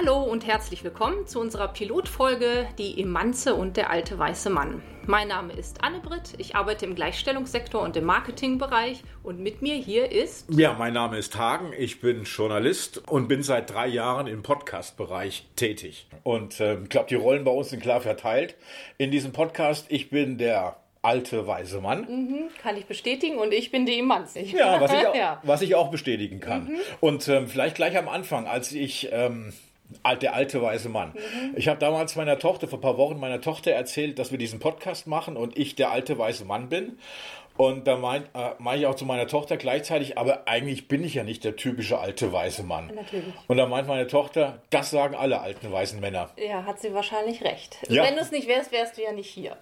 Hallo und herzlich willkommen zu unserer Pilotfolge Die Emanze und der alte weiße Mann. Mein Name ist Anne-Britt, ich arbeite im Gleichstellungssektor und im Marketingbereich und mit mir hier ist. Ja, mein Name ist Hagen, ich bin Journalist und bin seit drei Jahren im Podcast-Bereich tätig. Und äh, ich glaube, die Rollen bei uns sind klar verteilt in diesem Podcast. Ich bin der alte weise Mann. Mhm, kann ich bestätigen und ich bin die Emanze. Ja, was ich auch, ja. Was ich auch bestätigen kann. Mhm. Und ähm, vielleicht gleich am Anfang, als ich ähm, der alte weise Mann. Mhm. Ich habe damals meiner Tochter, vor ein paar Wochen meiner Tochter erzählt, dass wir diesen Podcast machen und ich der alte weise Mann bin. Und da meine äh, mein ich auch zu meiner Tochter gleichzeitig, aber eigentlich bin ich ja nicht der typische alte weiße Mann. Natürlich. Und da meint meine Tochter, das sagen alle alten weißen Männer. Ja, hat sie wahrscheinlich recht. Ja. Wenn du es nicht wärst, wärst du ja nicht hier.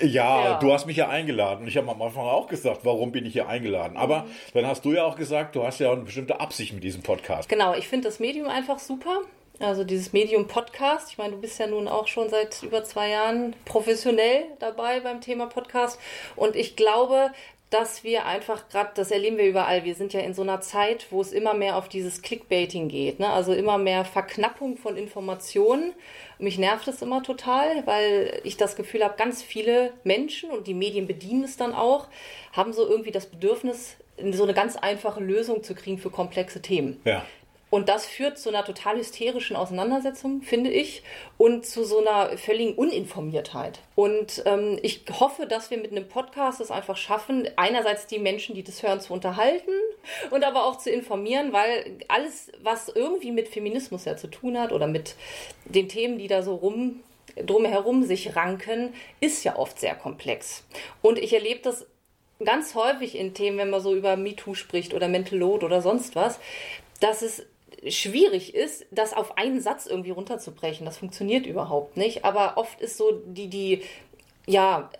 Ja, ja, du hast mich ja eingeladen. Ich habe am Anfang auch gesagt, warum bin ich hier eingeladen. Aber mhm. dann hast du ja auch gesagt, du hast ja eine bestimmte Absicht mit diesem Podcast. Genau, ich finde das Medium einfach super. Also dieses Medium Podcast. Ich meine, du bist ja nun auch schon seit über zwei Jahren professionell dabei beim Thema Podcast. Und ich glaube, dass wir einfach gerade, das erleben wir überall, wir sind ja in so einer Zeit, wo es immer mehr auf dieses Clickbaiting geht, ne? also immer mehr Verknappung von Informationen. Mich nervt es immer total, weil ich das Gefühl habe, ganz viele Menschen, und die Medien bedienen es dann auch, haben so irgendwie das Bedürfnis, so eine ganz einfache Lösung zu kriegen für komplexe Themen. Ja. Und das führt zu einer total hysterischen Auseinandersetzung, finde ich, und zu so einer völligen Uninformiertheit. Und ähm, ich hoffe, dass wir mit einem Podcast es einfach schaffen, einerseits die Menschen, die das hören, zu unterhalten und aber auch zu informieren, weil alles, was irgendwie mit Feminismus ja zu tun hat oder mit den Themen, die da so rum drumherum sich ranken, ist ja oft sehr komplex. Und ich erlebe das ganz häufig in Themen, wenn man so über MeToo spricht oder Mental Load oder sonst was, dass es schwierig ist, das auf einen Satz irgendwie runterzubrechen. Das funktioniert überhaupt nicht. Aber oft ist so die, die, ja,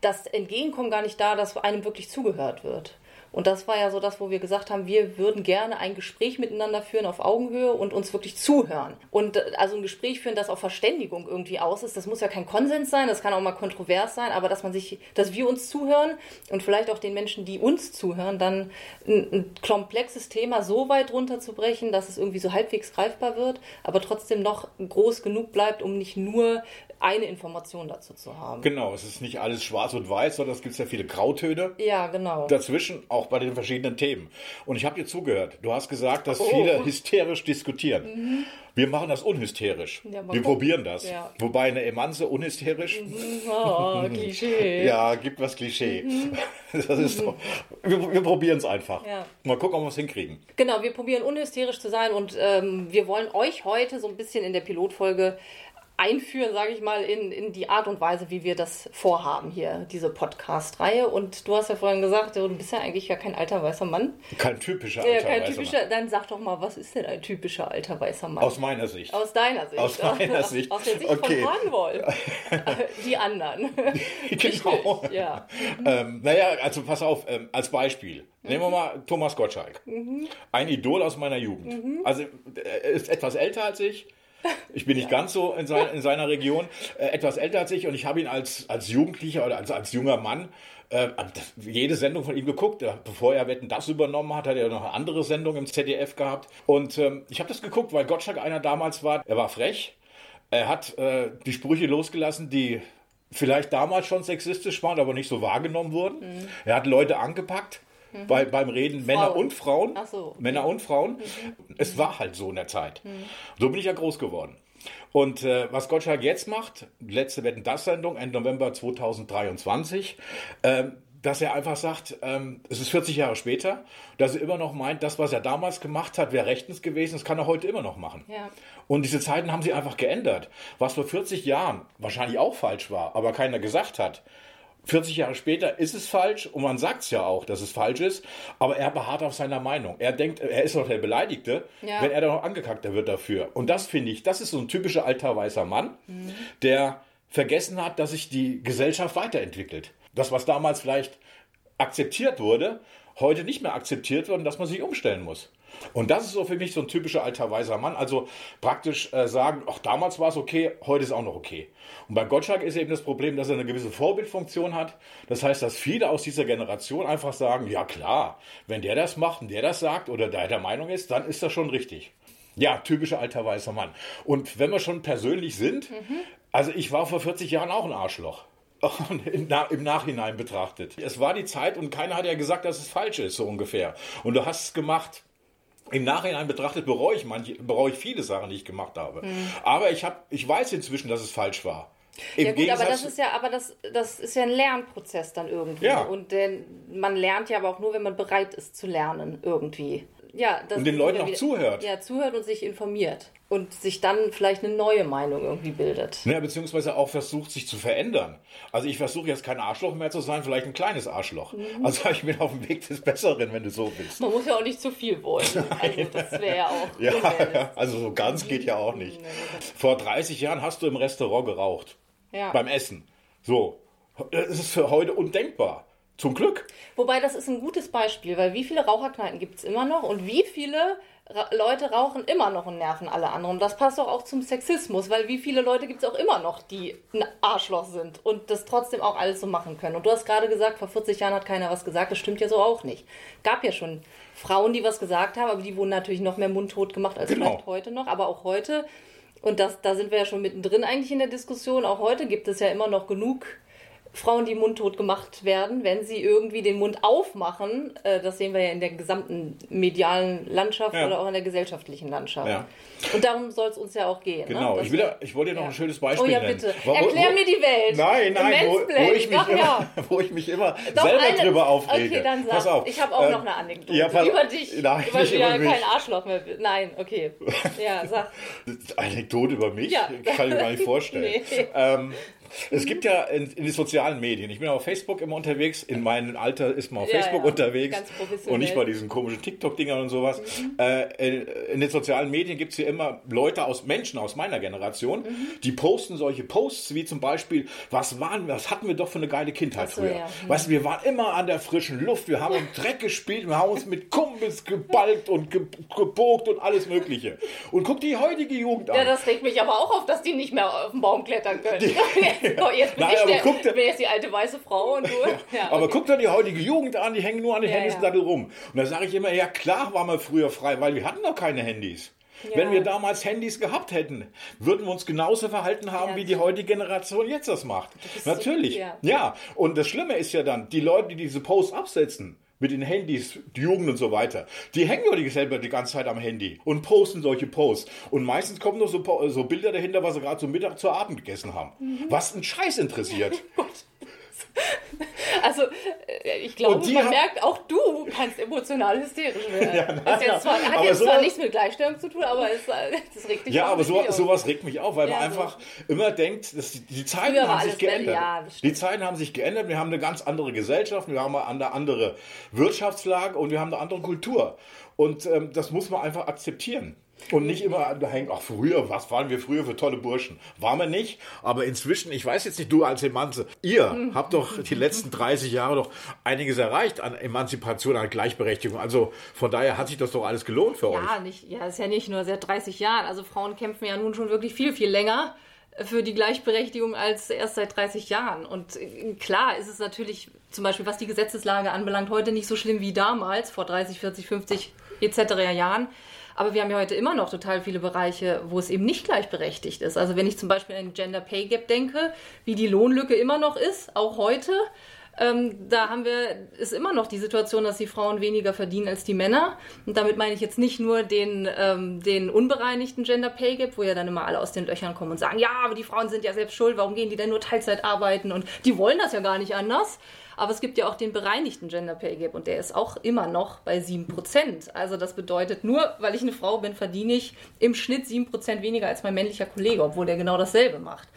das Entgegenkommen gar nicht da, dass einem wirklich zugehört wird. Und das war ja so das, wo wir gesagt haben, wir würden gerne ein Gespräch miteinander führen auf Augenhöhe und uns wirklich zuhören. Und äh, also ein Gespräch führen, das auf Verständigung irgendwie aus ist. Das muss ja kein Konsens sein, das kann auch mal kontrovers sein, aber dass man sich, dass wir uns zuhören und vielleicht auch den Menschen, die uns zuhören, dann ein, ein komplexes Thema so weit runterzubrechen, dass es irgendwie so halbwegs greifbar wird, aber trotzdem noch groß genug bleibt, um nicht nur eine Information dazu zu haben. Genau, es ist nicht alles schwarz und weiß, sondern es gibt ja viele Grautöne. Ja, genau. Dazwischen auch bei den verschiedenen Themen. Und ich habe dir zugehört. Du hast gesagt, dass oh. viele hysterisch diskutieren. Mhm. Wir machen das unhysterisch. Ja, wir gucken. probieren das. Ja. Wobei eine Emanze unhysterisch. Mhm. Oh, Klischee. ja, gibt was Klischee. Mhm. Das ist doch, wir, wir probieren es einfach. Ja. Mal gucken, ob wir es hinkriegen. Genau, wir probieren unhysterisch zu sein und ähm, wir wollen euch heute so ein bisschen in der Pilotfolge einführen, sage ich mal, in, in die Art und Weise, wie wir das vorhaben hier, diese Podcast-Reihe. Und du hast ja vorhin gesagt, du bist ja eigentlich gar kein alter weißer Mann. Kein typischer alter ja, kein weißer typischer, Mann. Dann sag doch mal, was ist denn ein typischer alter weißer Mann? Aus meiner Sicht. Aus deiner Sicht. Aus meiner Sicht. Aus der Sicht okay. von Hagenwoll. die anderen. genau. ja. Ähm, naja, also pass auf, ähm, als Beispiel. Nehmen wir mal Thomas Gottschalk. Mhm. Ein Idol aus meiner Jugend. Mhm. Also er ist etwas älter als ich ich bin nicht ganz so in, sein, in seiner Region, äh, etwas älter als ich und ich habe ihn als, als Jugendlicher oder als, als junger Mann äh, jede Sendung von ihm geguckt. Bevor er Wetten das übernommen hat, hat er noch eine andere Sendung im ZDF gehabt. Und ähm, ich habe das geguckt, weil Gottschalk einer damals war. Er war frech. Er hat äh, die Sprüche losgelassen, die vielleicht damals schon sexistisch waren, aber nicht so wahrgenommen wurden. Mhm. Er hat Leute angepackt mhm. bei, beim Reden Frauen. Männer und Frauen. So. Männer und Frauen. Mhm. Es war halt so in der Zeit. Mhm. So bin ich ja groß geworden. Und äh, was Gottschalk jetzt macht, letzte Wetten das Sendung, Ende November 2023, äh, dass er einfach sagt, ähm, es ist 40 Jahre später, dass er immer noch meint, das, was er damals gemacht hat, wäre rechtens gewesen, das kann er heute immer noch machen. Ja. Und diese Zeiten haben sie einfach geändert. Was vor 40 Jahren wahrscheinlich auch falsch war, aber keiner gesagt hat, 40 Jahre später ist es falsch und man sagt es ja auch, dass es falsch ist, aber er beharrt auf seiner Meinung. Er denkt, er ist doch der Beleidigte, ja. wenn er dann noch angekackt wird dafür. Und das finde ich, das ist so ein typischer alter weißer Mann, mhm. der vergessen hat, dass sich die Gesellschaft weiterentwickelt. Das, was damals vielleicht akzeptiert wurde, heute nicht mehr akzeptiert wird und dass man sich umstellen muss. Und das ist so für mich so ein typischer alter weiser Mann. Also praktisch äh, sagen, ach, damals war es okay, heute ist auch noch okay. Und bei Gottschalk ist eben das Problem, dass er eine gewisse Vorbildfunktion hat. Das heißt, dass viele aus dieser Generation einfach sagen, ja klar, wenn der das macht und der das sagt oder der der Meinung ist, dann ist das schon richtig. Ja, typischer alter weißer Mann. Und wenn wir schon persönlich sind, mhm. also ich war vor 40 Jahren auch ein Arschloch. Im Nachhinein betrachtet. Es war die Zeit und keiner hat ja gesagt, dass es falsch ist, so ungefähr. Und du hast es gemacht. Im Nachhinein betrachtet bereue ich, manche, bereue ich viele Sachen, die ich gemacht habe. Mhm. Aber ich, hab, ich weiß inzwischen, dass es falsch war. Im ja gut, Gegensatz aber das ist ja, aber das, das ist ja ein Lernprozess dann irgendwie. Ja. Und denn man lernt ja aber auch nur, wenn man bereit ist zu lernen irgendwie. Ja, und den Leuten auch wieder, zuhört. Ja, zuhört und sich informiert. Und sich dann vielleicht eine neue Meinung irgendwie bildet. Ja, beziehungsweise auch versucht, sich zu verändern. Also ich versuche jetzt kein Arschloch mehr zu sein, vielleicht ein kleines Arschloch. Mhm. Also ich bin auf dem Weg des Besseren, wenn du so bist. Man muss ja auch nicht zu viel wollen. Also das wäre ja auch. ja, also so ganz geht ja auch nicht. Vor 30 Jahren hast du im Restaurant geraucht. Ja. Beim Essen. So. Das ist für heute undenkbar. Zum Glück. Wobei das ist ein gutes Beispiel, weil wie viele Raucherkneipen gibt es immer noch und wie viele Ra Leute rauchen immer noch und nerven alle anderen. Und das passt doch auch zum Sexismus, weil wie viele Leute gibt es auch immer noch, die ein Arschloch sind und das trotzdem auch alles so machen können. Und du hast gerade gesagt, vor 40 Jahren hat keiner was gesagt. Das stimmt ja so auch nicht. Gab ja schon Frauen, die was gesagt haben, aber die wurden natürlich noch mehr mundtot gemacht als genau. vielleicht heute noch. Aber auch heute, und das, da sind wir ja schon mittendrin eigentlich in der Diskussion, auch heute gibt es ja immer noch genug Frauen, die mundtot gemacht werden, wenn sie irgendwie den Mund aufmachen. Äh, das sehen wir ja in der gesamten medialen Landschaft ja. oder auch in der gesellschaftlichen Landschaft. Ja. Und darum soll es uns ja auch gehen. Ne? Genau, ne? ich, will, ich wollte dir noch ein schönes Beispiel nennen. Oh ja, bitte. Wo, Erklär wo, mir die Welt. Nein, nein, wo, wo, ich mich Ach, immer, wo ich mich immer Doch, selber eine, drüber aufrege. Okay, dann sag. Pass auf. Ich habe auch ähm, noch eine Anekdote. Ja, pass, über dich. Nein, über dich ja kein Arschloch mehr. Nein, okay. Ja, sag. Anekdote über mich? Ja. Kann ich mir gar nicht vorstellen. nee. ähm, es gibt ja in, in, den sozialen Medien, ich bin auf Facebook immer unterwegs, in meinem Alter ist man auf ja, Facebook ja, unterwegs und nicht bei diesen komischen TikTok-Dingern und sowas. Mhm. Äh, in, in, den sozialen Medien gibt es hier immer Leute aus Menschen aus meiner Generation, mhm. die posten solche Posts wie zum Beispiel, was waren, was hatten wir doch für eine geile Kindheit so, früher. Ja. Mhm. Weißt du, wir waren immer an der frischen Luft, wir haben im Dreck gespielt, wir haben uns mit Kumpels geballt und ge gebogt und alles Mögliche. Und guck die heutige Jugend an. Ja, das regt mich aber auch auf, dass die nicht mehr auf den Baum klettern können. Die, oh, jetzt bin, Nein, ich, der, guck, bin jetzt die alte weiße Frau und du. Ja, aber guck dir die heutige Jugend an, die hängen nur an den ja, Handys ja. rum. Und da sage ich immer, ja klar waren wir früher frei, weil wir hatten noch keine Handys. Ja. Wenn wir damals Handys gehabt hätten, würden wir uns genauso verhalten haben, ja. wie die heutige Generation jetzt das macht. Natürlich. So, ja. ja. Und das Schlimme ist ja dann, die Leute, die diese Posts absetzen, mit den Handys, die Jugend und so weiter, die hängen ja die selber die ganze Zeit am Handy und posten solche Posts. Und meistens kommen noch so, so Bilder dahinter, was sie gerade zum Mittag zu Abend gegessen haben. Mhm. Was einen Scheiß interessiert. Also, äh, ich glaube, man merkt, auch du kannst emotional hysterisch werden. Ja, na, ja. Zwar, hat aber jetzt so zwar nichts mit Gleichstellung zu tun, aber es, das regt dich Ja, aber so, sowas regt mich auf, weil ja, man so. einfach immer denkt, dass die, die Zeiten Früher haben sich geändert. Ja, die Zeiten haben sich geändert, wir haben eine ganz andere Gesellschaft, wir haben eine andere Wirtschaftslage und wir haben eine andere Kultur. Und ähm, das muss man einfach akzeptieren. Und nicht immer da hängen, ach früher, was waren wir früher für tolle Burschen? Waren wir nicht, aber inzwischen, ich weiß jetzt nicht, du als Emanze, ihr habt doch die letzten 30 Jahre doch einiges erreicht an Emanzipation, an Gleichberechtigung. Also von daher hat sich das doch alles gelohnt für ja, euch. Nicht, ja, ist ja nicht nur seit 30 Jahren. Also Frauen kämpfen ja nun schon wirklich viel, viel länger für die Gleichberechtigung als erst seit 30 Jahren. Und äh, klar ist es natürlich, zum Beispiel was die Gesetzeslage anbelangt, heute nicht so schlimm wie damals, vor 30, 40, 50 etc. Jahren. Aber wir haben ja heute immer noch total viele Bereiche, wo es eben nicht gleichberechtigt ist. Also wenn ich zum Beispiel an den Gender Pay Gap denke, wie die Lohnlücke immer noch ist, auch heute, ähm, da haben wir, ist immer noch die Situation, dass die Frauen weniger verdienen als die Männer. Und damit meine ich jetzt nicht nur den, ähm, den unbereinigten Gender Pay Gap, wo ja dann immer alle aus den Löchern kommen und sagen, ja, aber die Frauen sind ja selbst schuld, warum gehen die denn nur Teilzeit arbeiten? Und die wollen das ja gar nicht anders. Aber es gibt ja auch den bereinigten Gender Pay Gap und der ist auch immer noch bei 7%. Also das bedeutet, nur weil ich eine Frau bin, verdiene ich im Schnitt 7% weniger als mein männlicher Kollege, obwohl der genau dasselbe macht.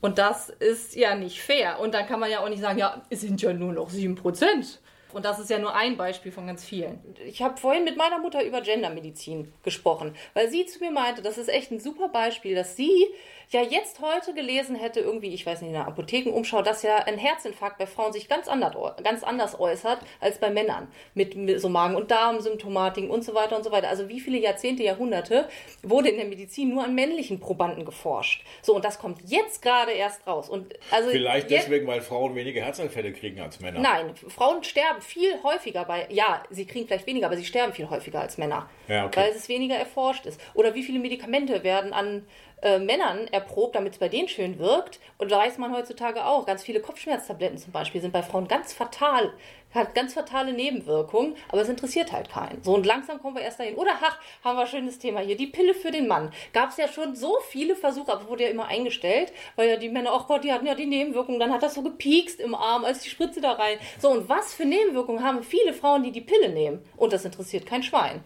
Und das ist ja nicht fair. Und dann kann man ja auch nicht sagen, ja, es sind ja nur noch 7%. Und das ist ja nur ein Beispiel von ganz vielen. Ich habe vorhin mit meiner Mutter über Gendermedizin gesprochen, weil sie zu mir meinte, das ist echt ein super Beispiel, dass sie ja jetzt heute gelesen hätte, irgendwie, ich weiß nicht, in der Apothekenumschau, dass ja ein Herzinfarkt bei Frauen sich ganz anders, ganz anders äußert als bei Männern. Mit, mit so Magen- und Darmsymptomatiken und so weiter und so weiter. Also wie viele Jahrzehnte, Jahrhunderte wurde in der Medizin nur an männlichen Probanden geforscht. So, und das kommt jetzt gerade erst raus. Und also Vielleicht deswegen, weil Frauen weniger Herzanfälle kriegen als Männer. Nein, Frauen sterben, viel häufiger bei, ja, sie kriegen vielleicht weniger, aber sie sterben viel häufiger als Männer. Ja, okay. Weil es weniger erforscht ist. Oder wie viele Medikamente werden an äh, Männern erprobt, damit es bei denen schön wirkt. Und da weiß man heutzutage auch, ganz viele Kopfschmerztabletten zum Beispiel sind bei Frauen ganz fatal, hat ganz fatale Nebenwirkungen, aber es interessiert halt keinen. So und langsam kommen wir erst dahin. Oder ach, haben wir ein schönes Thema hier, die Pille für den Mann. Gab es ja schon so viele Versuche, aber wurde ja immer eingestellt, weil ja die Männer, oh Gott, die hatten ja die Nebenwirkungen, dann hat das so gepiekst im Arm, als die Spritze da rein. So und was für Nebenwirkungen haben viele Frauen, die die Pille nehmen? Und das interessiert kein Schwein.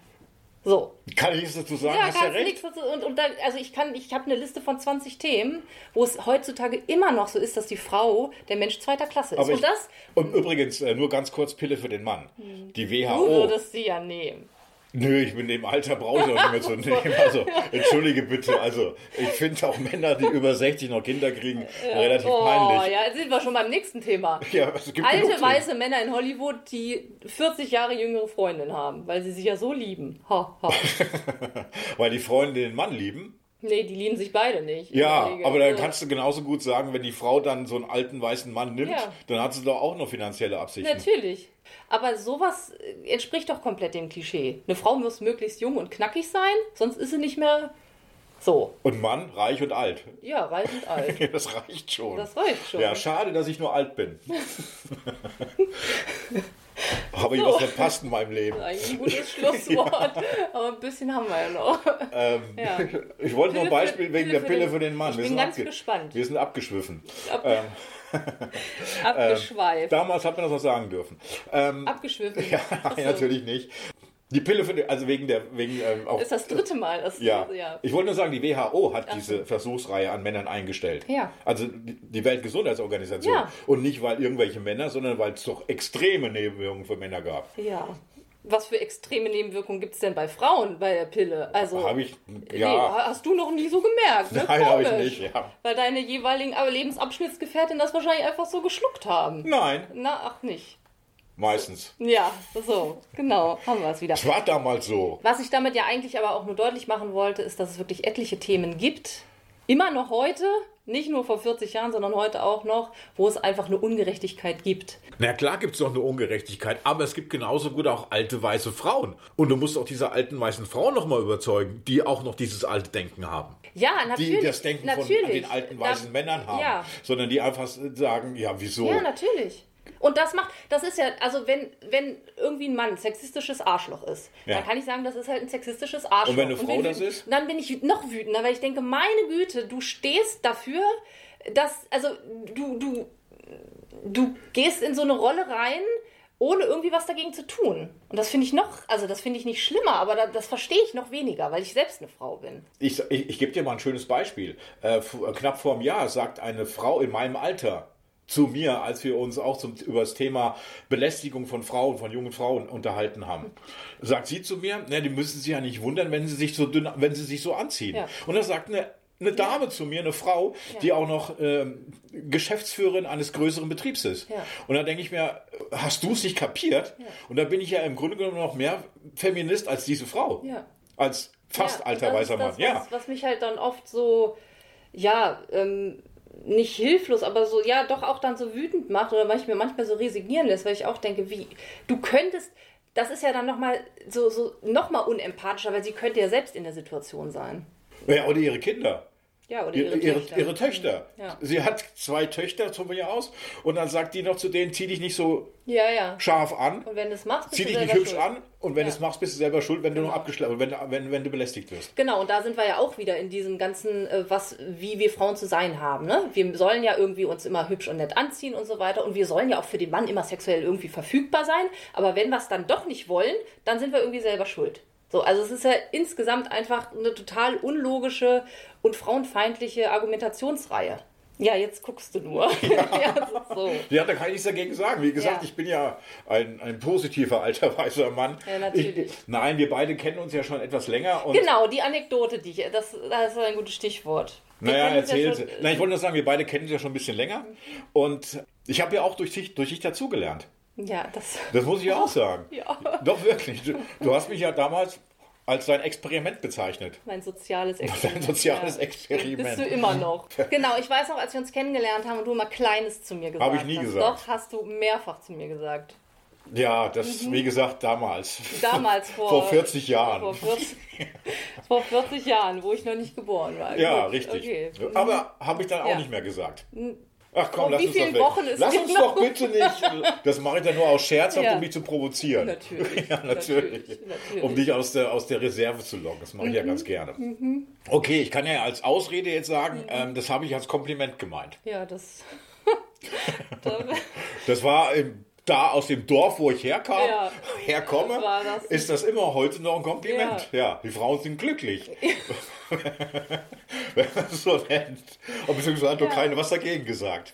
So. Kann ich nichts dazu sagen? Ja, Hast ja recht. dazu. Und, und da, also ich kann, ich habe eine Liste von 20 Themen, wo es heutzutage immer noch so ist, dass die Frau der Mensch zweiter Klasse ist. Aber und ich, das, und übrigens, äh, nur ganz kurz Pille für den Mann. Die du WHO. würdest sie ja nehmen. Nö, ich bin in dem Alter brauche ich auch nicht mehr zu nehmen. Also, entschuldige bitte. Also, ich finde auch Männer, die über 60 noch Kinder kriegen, relativ oh, peinlich. ja, jetzt sind wir schon beim nächsten Thema. Ja, es gibt Alte Themen. weiße Männer in Hollywood, die 40 Jahre jüngere Freundin haben, weil sie sich ja so lieben. Ha, ha. Weil die Freunde den Mann lieben. Nee, die lieben sich beide nicht. Ja, aber dann Also, kannst du genauso gut sagen, wenn die Frau dann so einen alten weißen Mann nimmt, Ja. dann hat sie doch auch noch finanzielle Absichten. Natürlich. Aber sowas äh, entspricht doch komplett dem Klischee. Eine Frau muss möglichst jung und knackig sein, sonst ist sie nicht mehr so. Und Mann, reich und alt. Ja, reich und alt. Das reicht schon. Das reicht schon. Ja, schade, dass ich nur alt bin. Habe ich So. was verpasst in meinem Leben. Eigentlich ein gutes Schlusswort. Aber ein bisschen haben wir ja noch. Ähm, Ja. Ich wollte noch ein Pille für- Beispiel wegen Pille der Pille für den Mann. Ich wir bin sind ganz gespannt. Wir sind abgeschwiffen. Ab, Ähm, abgeschweift. damals hat man das noch sagen dürfen. Ähm, Abgeschwiffen. ja, so. natürlich nicht. Die Pille für den, also wegen der, wegen ähm, auch, Das ist das dritte Mal. Das, ja. ja. Ich wollte nur sagen, die WHO hat diese Versuchsreihe an Männern eingestellt. Ja. Also die die Weltgesundheitsorganisation. Ja. Und nicht, weil irgendwelche Männer, sondern weil es doch extreme Nebenwirkungen für Männer gab. Ja. Was für extreme Nebenwirkungen gibt es denn bei Frauen bei der Pille? Also, Habe ich, Nee, ja. hast du noch nie so gemerkt, ne? Nein, habe ich nicht, ja. Weil deine jeweiligen Lebensabschnittsgefährten das wahrscheinlich einfach so geschluckt haben. Nein, Na, ach nicht. Meistens. Ja, so, genau, haben wir es wieder. Es war damals so. Was ich damit ja eigentlich aber auch nur deutlich machen wollte, ist, dass es wirklich etliche Themen gibt, immer noch heute, nicht nur vor 40 Jahren, sondern heute auch noch, wo es einfach eine Ungerechtigkeit gibt. Na klar gibt es doch eine Ungerechtigkeit, aber es gibt genauso gut auch alte weiße Frauen. Und du musst auch diese alten weißen Frauen nochmal überzeugen, die auch noch dieses alte Denken haben. Ja, Die natürlich. das Denken natürlich. von den alten weißen Da- Männern haben. Ja, Sondern die einfach sagen, ja, wieso? Ja, natürlich. Und das macht, das ist ja, also wenn, wenn irgendwie ein Mann ein sexistisches Arschloch ist, Ja. dann kann ich sagen, das ist halt ein sexistisches Arschloch. Und wenn eine Frau bin das ist? Dann bin ich noch wütender, weil ich denke, meine Güte, du stehst dafür, dass, also du, du, du gehst in so eine Rolle rein, ohne irgendwie was dagegen zu tun. Und das finde ich noch, also das finde ich nicht schlimmer, aber da, das verstehe ich noch weniger, weil ich selbst eine Frau bin. Ich, ich, ich gebe dir mal ein schönes Beispiel. Äh, knapp vor einem Jahr sagt eine Frau in meinem Alter zu mir, als wir uns auch zum, über das Thema Belästigung von Frauen, von jungen Frauen unterhalten haben, sagt sie zu mir, na, die müssen sich ja nicht wundern, wenn sie sich so dünn, wenn sie sich so anziehen. Ja. Und da sagt eine, eine Dame zu mir, eine Frau, die auch noch ähm, Geschäftsführerin eines größeren Betriebs ist. Ja. Und da denke ich mir, hast du es nicht kapiert? Und da bin ich ja im Grunde genommen noch mehr Feminist als diese Frau. Ja. Als fast Ja, alter weißer Mann. das, ja. Was, was mich halt dann oft so, ja, ähm, nicht hilflos, aber so, ja, doch auch dann so wütend macht oder manchmal, manchmal so resignieren lässt, weil ich auch denke, wie, du könntest, das ist ja dann nochmal so, so nochmal unempathischer, weil sie könnte ja selbst in der Situation sein. Ja, oder ihre Kinder. Ja, oder Ihre, ihre, Töchter. ihre Töchter. Ja. Sie hat zwei Töchter von mir aus und dann sagt die noch zu denen, zieh dich nicht so Ja, ja. scharf an, Und wenn du es machst, bist zieh du dich nicht hübsch schuld. an und wenn Ja. du es machst, bist du selber schuld, wenn du noch abgeschlagen, wenn, wenn, wenn du belästigt wirst. Genau, und da sind wir ja auch wieder in diesem ganzen, äh, was, wie wir Frauen zu sein haben. Ne? Wir sollen ja irgendwie uns immer hübsch und nett anziehen und so weiter. Und wir sollen ja auch für den Mann immer sexuell irgendwie verfügbar sein. Aber wenn wir es dann doch nicht wollen, dann sind wir irgendwie selber schuld. So, also es ist ja insgesamt einfach eine total unlogische und frauenfeindliche Argumentationsreihe. Ja, jetzt guckst du nur. Ja, ist so. Ja, da kann ich nichts dagegen sagen. Wie gesagt, Ja. ich bin ja ein, ein positiver alter weißer Mann. Ja, natürlich. Ich, nein, wir beide kennen uns ja schon etwas länger. Genau, die Anekdote, die ich, das, das ist ein gutes Stichwort. Wir Naja, uns ja Nein, ich wollte nur sagen, wir beide kennen uns ja schon ein bisschen länger. Und ich habe ja auch durch dich, durch dich dazugelernt. Ja, das. Das muss ich auch sagen. Ja. Doch, wirklich. Du, du hast mich ja damals als dein Experiment bezeichnet. Mein soziales Experiment. Dein soziales Experiment. Bist du immer noch. Genau, ich weiß noch, als wir uns kennengelernt haben und du immer Kleines zu mir gesagt Hab ich nie hast. gesagt. Doch, hast du mehrfach zu mir gesagt. Ja, das, mhm. wie gesagt, damals. Damals, vor, vor 40 Jahren. Vor 40, vor 40, Jahren, wo ich noch nicht geboren war. Ja, Gut, richtig. Okay. Aber habe ich dann auch ja. nicht mehr gesagt. Ach komm, lass uns doch weg. Lass uns doch bitte nicht. Das mache ich dann nur aus Scherz, ja. um mich zu provozieren. Natürlich. ja, natürlich. natürlich. Um dich aus der, aus der Reserve zu locken. Das mache ich mhm. ja ganz gerne. Mhm. Okay, ich kann ja als Ausrede jetzt sagen, mhm. ähm, das habe ich als Kompliment gemeint. Ja, das. das war da aus dem Dorf, wo ich herkam, ja, herkomme, das ist das immer heute noch ein Kompliment. Ja, ja die Frauen sind glücklich. Wenn man es so nennt. Und beziehungsweise hat doch keiner was dagegen gesagt.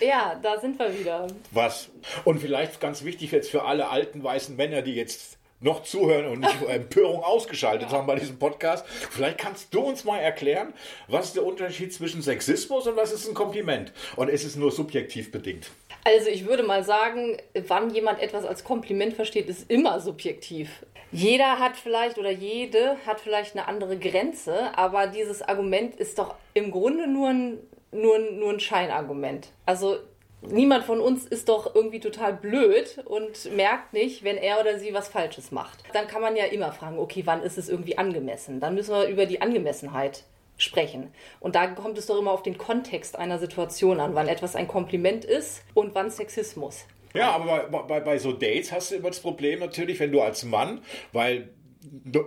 Ja, da sind wir wieder. Was? Und vielleicht ganz wichtig jetzt für alle alten weißen Männer, die jetzt noch zuhören und nicht Empörung ausgeschaltet ja. haben bei diesem Podcast. Vielleicht kannst du uns mal erklären, was ist der Unterschied zwischen Sexismus und was ist ein Kompliment? Und ist es nur subjektiv bedingt? Also ich würde mal sagen, wann jemand etwas als Kompliment versteht, ist immer subjektiv. Jeder hat vielleicht oder jede hat vielleicht eine andere Grenze, aber dieses Argument ist doch im Grunde nur ein, nur nur ein Scheinargument. Also niemand von uns ist doch irgendwie total blöd und merkt nicht, wenn er oder sie was Falsches macht. Dann kann man ja immer fragen, okay, wann ist es irgendwie angemessen? Dann müssen wir über die Angemessenheit sprechen. Und da kommt es doch immer auf den Kontext einer Situation an, wann etwas ein Kompliment ist und wann Sexismus. Ja, aber bei, bei, bei so Dates hast du immer das Problem natürlich, wenn du als Mann, weil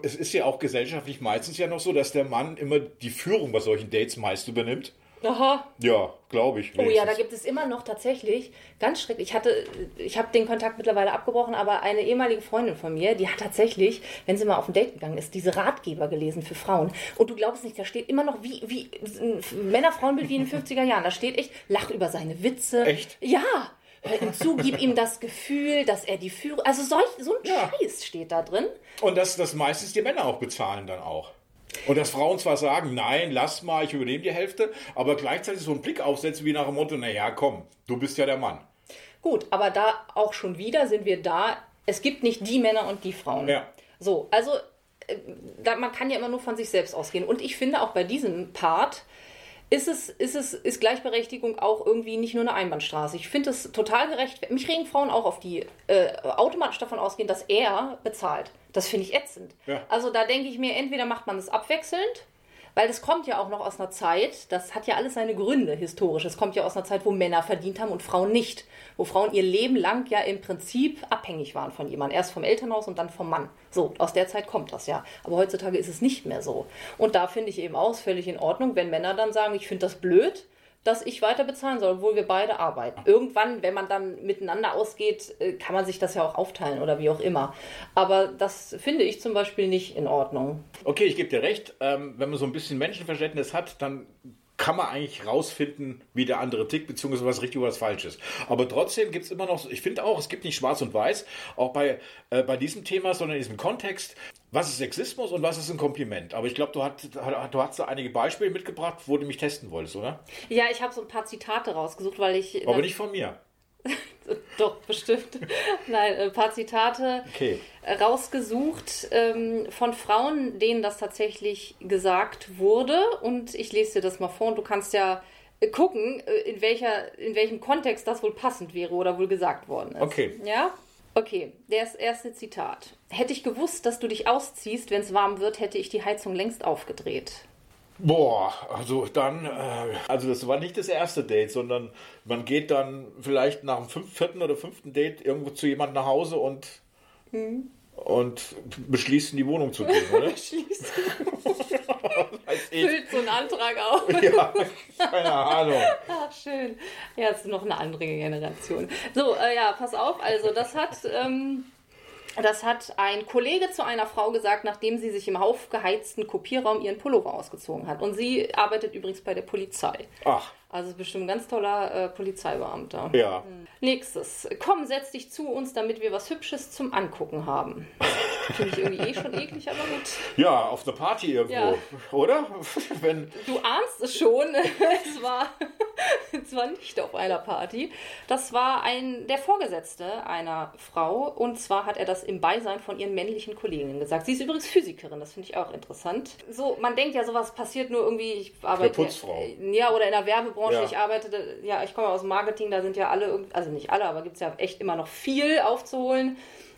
es ist ja auch gesellschaftlich meistens ja noch so, dass der Mann immer die Führung bei solchen Dates meist übernimmt. Aha. Ja, glaube ich. Wenigstens. Oh ja, da gibt es immer noch tatsächlich, ganz schrecklich, ich hatte, ich habe den Kontakt mittlerweile abgebrochen, aber eine ehemalige Freundin von mir, die hat tatsächlich, wenn sie mal auf ein Date gegangen ist, diese Ratgeber gelesen für Frauen. Und du glaubst nicht, da steht immer noch wie, wie Männer-Frauenbild wie in den 50er Jahren. Da steht echt, lach über seine Witze. Echt? Ja. Hör ihm zu, gib ihm das Gefühl, dass er die Führung. Also solch, so ein ja. Scheiß steht da drin. Und dass das meistens die Männer auch bezahlen dann auch. Und dass Frauen zwar sagen, nein, lass mal, ich übernehme die Hälfte, aber gleichzeitig so einen Blick aufsetzen wie nach dem Motto, naja, komm, du bist ja der Mann. Gut, aber da auch schon wieder sind wir da, es gibt nicht die Männer und die Frauen. Ja. So, also äh, da, man kann ja immer nur von sich selbst ausgehen. Und ich finde auch bei diesem Part, ist es, ist es, ist Gleichberechtigung auch irgendwie nicht nur eine Einbahnstraße. Ich finde es total gerecht. Mich regen Frauen auch auf die äh, automatisch davon ausgehen, dass er bezahlt. Das finde ich ätzend. Ja. Also da denke ich mir, entweder macht man es abwechselnd weil das kommt ja auch noch aus einer Zeit, das hat ja alles seine Gründe historisch. Es kommt ja aus einer Zeit, wo Männer verdient haben und Frauen nicht. Wo Frauen ihr Leben lang ja im Prinzip abhängig waren von jemandem. Erst vom Elternhaus und dann vom Mann. So, aus der Zeit kommt das ja. Aber heutzutage ist es nicht mehr so. Und da finde ich eben auch völlig in Ordnung, wenn Männer dann sagen, ich finde das blöd, dass ich weiter bezahlen soll, obwohl wir beide arbeiten. Irgendwann, wenn man dann miteinander ausgeht, äh, kann man sich das ja auch aufteilen oder wie auch immer. Aber das finde ich zum Beispiel nicht in Ordnung. Okay, ich gebe dir recht. Ähm, wenn man so ein bisschen Menschenverständnis hat, dann kann man eigentlich rausfinden, wie der andere tickt, beziehungsweise was richtig oder was falsch ist. Aber trotzdem gibt es immer noch, ich finde auch, es gibt nicht schwarz und weiß, auch bei, äh, bei diesem Thema, sondern in diesem Kontext, was ist Sexismus und was ist ein Kompliment. Aber ich glaube, du, hat, du hast da einige Beispiele mitgebracht, wo du mich testen wolltest, oder? Ja, ich habe so ein paar Zitate rausgesucht, weil ich... Aber nicht von mir. Doch, bestimmt. Nein, ein paar Zitate okay. rausgesucht ähm, von Frauen, denen das tatsächlich gesagt wurde. Und ich lese dir das mal vor und du kannst ja äh, gucken, äh, in, welcher, in welchem Kontext das wohl passend wäre oder wohl gesagt worden ist. Okay. Ja? Okay, das erste Zitat. Hätte ich gewusst, dass du dich ausziehst, wenn es warm wird, hätte ich die Heizung längst aufgedreht. Boah, also dann, äh, also das war nicht das erste Date, sondern man geht dann vielleicht nach dem fünf, vierten oder fünften Date irgendwo zu jemandem nach Hause und, hm. Und beschließt in die Wohnung zu gehen, oder? beschließt. Füllt so einen Antrag auf. ja, keine Ahnung. Ach, schön. Ja, das ist noch eine andere Generation. So, äh, ja, pass auf, also das hat... Ähm, das hat ein Kollege zu einer Frau gesagt, nachdem sie sich im aufgeheizten Kopierraum ihren Pullover ausgezogen hat. Und sie arbeitet übrigens bei der Polizei. Ach. Also ist bestimmt ein ganz toller äh, Polizeibeamter. Ja. Hm. Nächstes. Komm, setz dich zu uns, damit wir was Hübsches zum Angucken haben. Finde ich irgendwie eh schon eklig, aber gut. Ja, auf einer Party irgendwo, Ja. oder? Wenn, Du ahnst es schon. es, war, es war nicht auf einer Party. Das war ein, der Vorgesetzte einer Frau. Und zwar hat er das im Beisein von ihren männlichen Kolleginnen gesagt. Sie ist übrigens Physikerin, das finde ich auch interessant. So, man denkt ja, sowas passiert nur irgendwie, ich arbeite. Putzfrau. Ja, oder in der Werbebranche. Ja. Ich arbeite, ja, ich komme aus dem Marketing, da sind ja alle, also nicht alle, aber gibt es ja echt immer noch viel aufzuholen.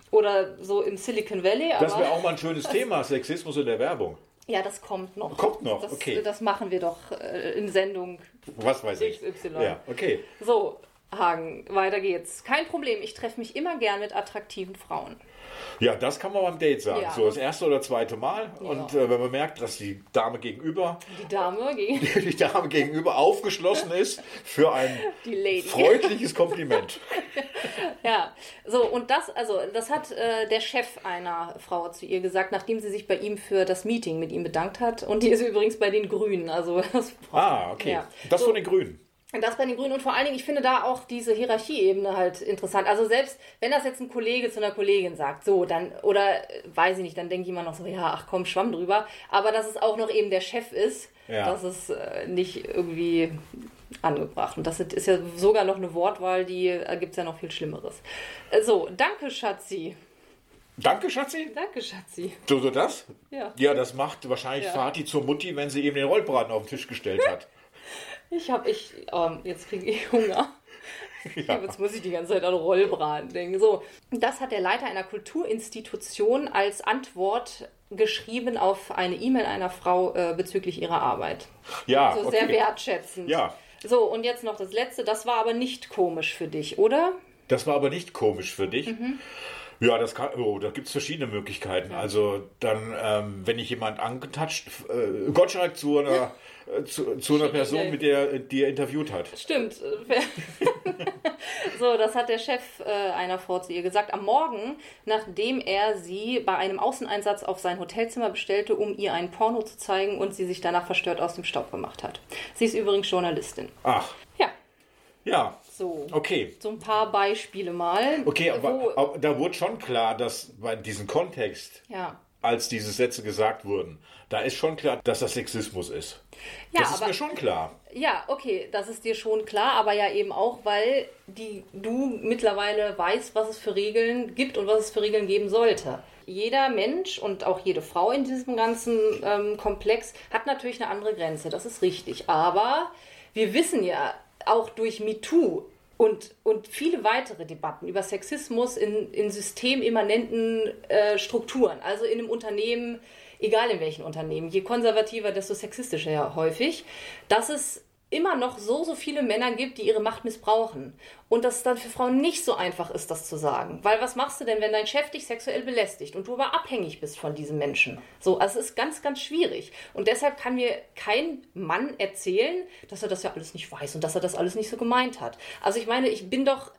Oder so im Silicon Valley. das wäre auch mal ein schönes Thema, Sexismus in der Werbung. ja, das kommt noch. Kommt noch, das, okay. Das machen wir doch äh, in Sendung Was weiß ich. XY. Ja, okay. So, Hagen, weiter geht's. Kein Problem, ich treffe mich immer gern mit attraktiven Frauen. Ja, das kann man beim Date sagen. Ja. So das erste oder zweite Mal. Und äh, wenn man merkt, dass die Dame gegenüber, Die Dame gegen die Dame gegenüber aufgeschlossen ist für ein freundliches Kompliment. Ja, so und das, also das hat äh, der Chef einer Frau zu ihr gesagt, nachdem sie sich bei ihm für das Meeting mit ihm bedankt hat. Und die ist übrigens bei den Grünen, also das, Ah, okay. Ja. Das So. von den Grünen. Das bei den Grünen und vor allen Dingen, ich finde da auch diese Hierarchieebene halt interessant. Also selbst wenn das jetzt ein Kollege zu einer Kollegin sagt, so dann oder äh, weiß ich nicht, dann ich immer noch so, ja, ach komm, schwamm drüber. Aber dass es auch noch eben der Chef ist, Ja. das ist äh, nicht irgendwie angebracht. Und das ist ja sogar noch eine Wortwahl, die äh, gibt es ja noch viel Schlimmeres. Äh, So, danke, Schatzi. Danke, Schatzi. Danke, Schatzi. So, so das? Ja. Ja, das macht wahrscheinlich Ja. Vati zur Mutti, wenn sie eben den Rollbraten auf den Tisch gestellt hat. Ich habe, ich, ähm, jetzt kriege ich Hunger. Ja. Jetzt muss ich die ganze Zeit an Rollbraten denken. So, das hat der Leiter einer Kulturinstitution als Antwort geschrieben auf eine E-Mail einer Frau äh, bezüglich ihrer Arbeit. Ja, So Ah, okay. sehr wertschätzend. Ja. So, und jetzt noch das letzte. Das war aber nicht komisch für dich, oder? Das war aber nicht komisch für dich. Mhm. Ja, das kann, oh, da gibt es verschiedene Möglichkeiten. Also dann, ähm, wenn ich jemand angetatscht, äh, Gottschalk zu einer, äh, zu, zu einer Person, mit der die er interviewt hat. Stimmt. so, das hat der Chef äh, einer Frau zu ihr gesagt. Am Morgen, nachdem er sie bei einem Außeneinsatz auf sein Hotelzimmer bestellte, um ihr ein Porno zu zeigen und sie sich danach verstört aus dem Staub gemacht hat. Sie ist übrigens Journalistin. Ach, Ja, ja, so. okay. So ein paar Beispiele mal. Okay, aber da wurde schon klar, dass bei diesem Kontext, ja. als diese Sätze gesagt wurden, da ist schon klar, dass das Sexismus ist. Ja, das ist aber- mir schon klar. Ja, okay, das ist dir schon klar, aber ja eben auch, weil die, du mittlerweile weißt, was es für Regeln gibt und was es für Regeln geben sollte. Jeder Mensch und auch jede Frau in diesem ganzen ähm, Komplex hat natürlich eine andere Grenze, das ist richtig. Aber wir wissen ja auch durch MeToo und, und viele weitere Debatten über Sexismus in, in systemimmanenten äh, Strukturen, also in einem Unternehmen, egal in welchen Unternehmen, je konservativer, desto sexistischer ja häufig, dass es immer noch so, so viele Männer gibt, die ihre Macht missbrauchen. Und dass es dann für Frauen nicht so einfach ist, das zu sagen. Weil was machst du denn, wenn dein Chef dich sexuell belästigt und du aber abhängig bist von diesem Menschen? So, also es ist ganz, ganz schwierig. Und deshalb kann mir kein Mann erzählen, dass er das ja alles nicht weiß und dass er das alles nicht so gemeint hat. Also ich meine, ich bin doch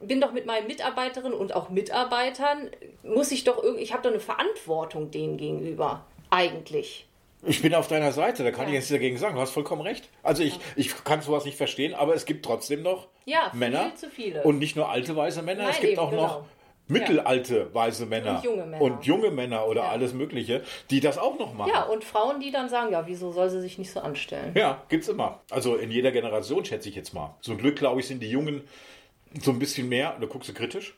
bin doch mit meinen Mitarbeiterinnen und auch Mitarbeitern, muss ich doch irgendwie, ich habe doch eine Verantwortung denen gegenüber. Eigentlich. Ich bin auf deiner Seite, da kann Ja. ich jetzt dagegen sagen. Du hast vollkommen recht. Also ich, ich kann sowas nicht verstehen, aber es gibt trotzdem noch Ja, viel Männer. zu viele. Und nicht nur alte weise Männer, es Nein, gibt eben, auch noch genau. mittelalte weise Männer. Und junge Männer. Und junge Männer oder Ja. alles Mögliche, die das auch noch machen. Ja, und Frauen, die dann sagen, ja, wieso soll sie sich nicht so anstellen? Ja, gibt's immer. Also in jeder Generation schätze ich jetzt mal. Zum Glück, glaube ich, sind die Jungen so ein bisschen mehr. Da guckst du kritisch.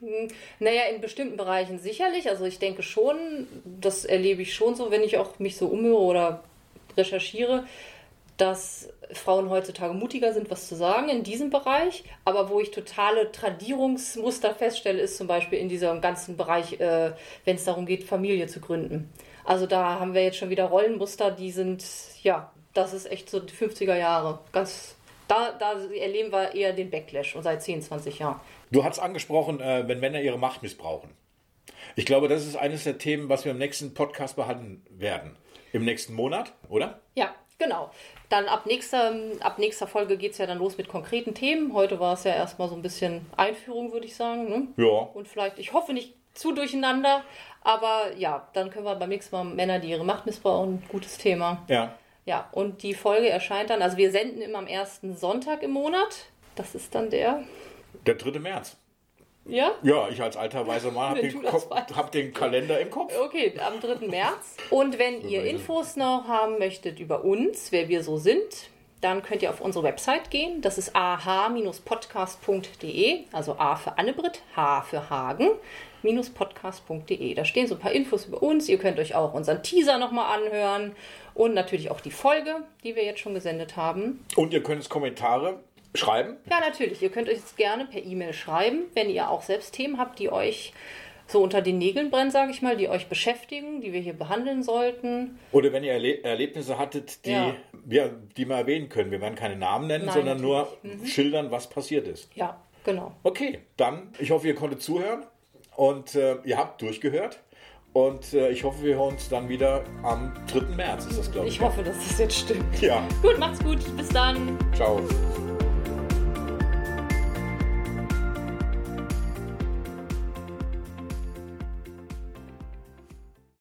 Naja, in bestimmten Bereichen sicherlich. Also ich denke schon, das erlebe ich schon so, wenn ich auch mich so umhöre oder recherchiere, dass Frauen heutzutage mutiger sind, was zu sagen in diesem Bereich. Aber wo ich totale Tradierungsmuster feststelle, ist zum Beispiel in diesem ganzen Bereich, äh, wenn es darum geht, Familie zu gründen. Also da haben wir jetzt schon wieder Rollenmuster, die sind, ja, das ist echt so die 50er Jahre. Ganz, da, da erleben wir eher den Backlash und seit 10, 20 Jahren. Du hast angesprochen, äh, wenn Männer ihre Macht missbrauchen. Ich glaube, das ist eines der Themen, was wir im nächsten Podcast behandeln werden. Im nächsten Monat, oder? Ja, genau. Dann ab nächster, ab nächster Folge geht es ja dann los mit konkreten Themen. Heute war es ja erstmal so ein bisschen Einführung, würde ich sagen. Ne? Ja. Und vielleicht, ich hoffe nicht zu durcheinander, aber ja, dann können wir beim nächsten Mal Männer, die ihre Macht missbrauchen, gutes Thema. Ja. Ja, und die Folge erscheint dann, also wir senden immer am ersten Sonntag im Monat. Das ist dann der. Der 3. März. Ja? Ja, ich als alter weißer Mann habe den, hab den Kalender im Kopf. Okay, am 3. März. Und wenn ihr Infos noch haben möchtet über uns, wer wir so sind, dann könnt ihr auf unsere Website gehen. Das ist ah-podcast.de, also A für Annebrit, H für Hagen, podcast.de. Da stehen so ein paar Infos über uns. Ihr könnt euch auch unseren Teaser nochmal anhören und natürlich auch die Folge, die wir jetzt schon gesendet haben. Und ihr könnt uns Kommentare schreiben. Ja, natürlich. Ihr könnt euch jetzt gerne per E-Mail schreiben, wenn ihr auch selbst Themen habt, die euch so unter den Nägeln brennen, sage ich mal, die euch beschäftigen, die wir hier behandeln sollten. Oder wenn ihr Erle Erlebnisse hattet, die, Ja. wir, die wir erwähnen können. Wir werden keine Namen nennen, Nein, sondern nur natürlich. Mhm. schildern, was passiert ist. Ja, genau. Okay, dann, ich hoffe, ihr konntet zuhören und äh, ihr habt durchgehört. Und äh, ich hoffe, wir hören uns dann wieder am 3. März, ist das, glaube ich. Ich hoffe, dass das jetzt stimmt. Ja, Gut, macht's gut. Bis dann. ciao.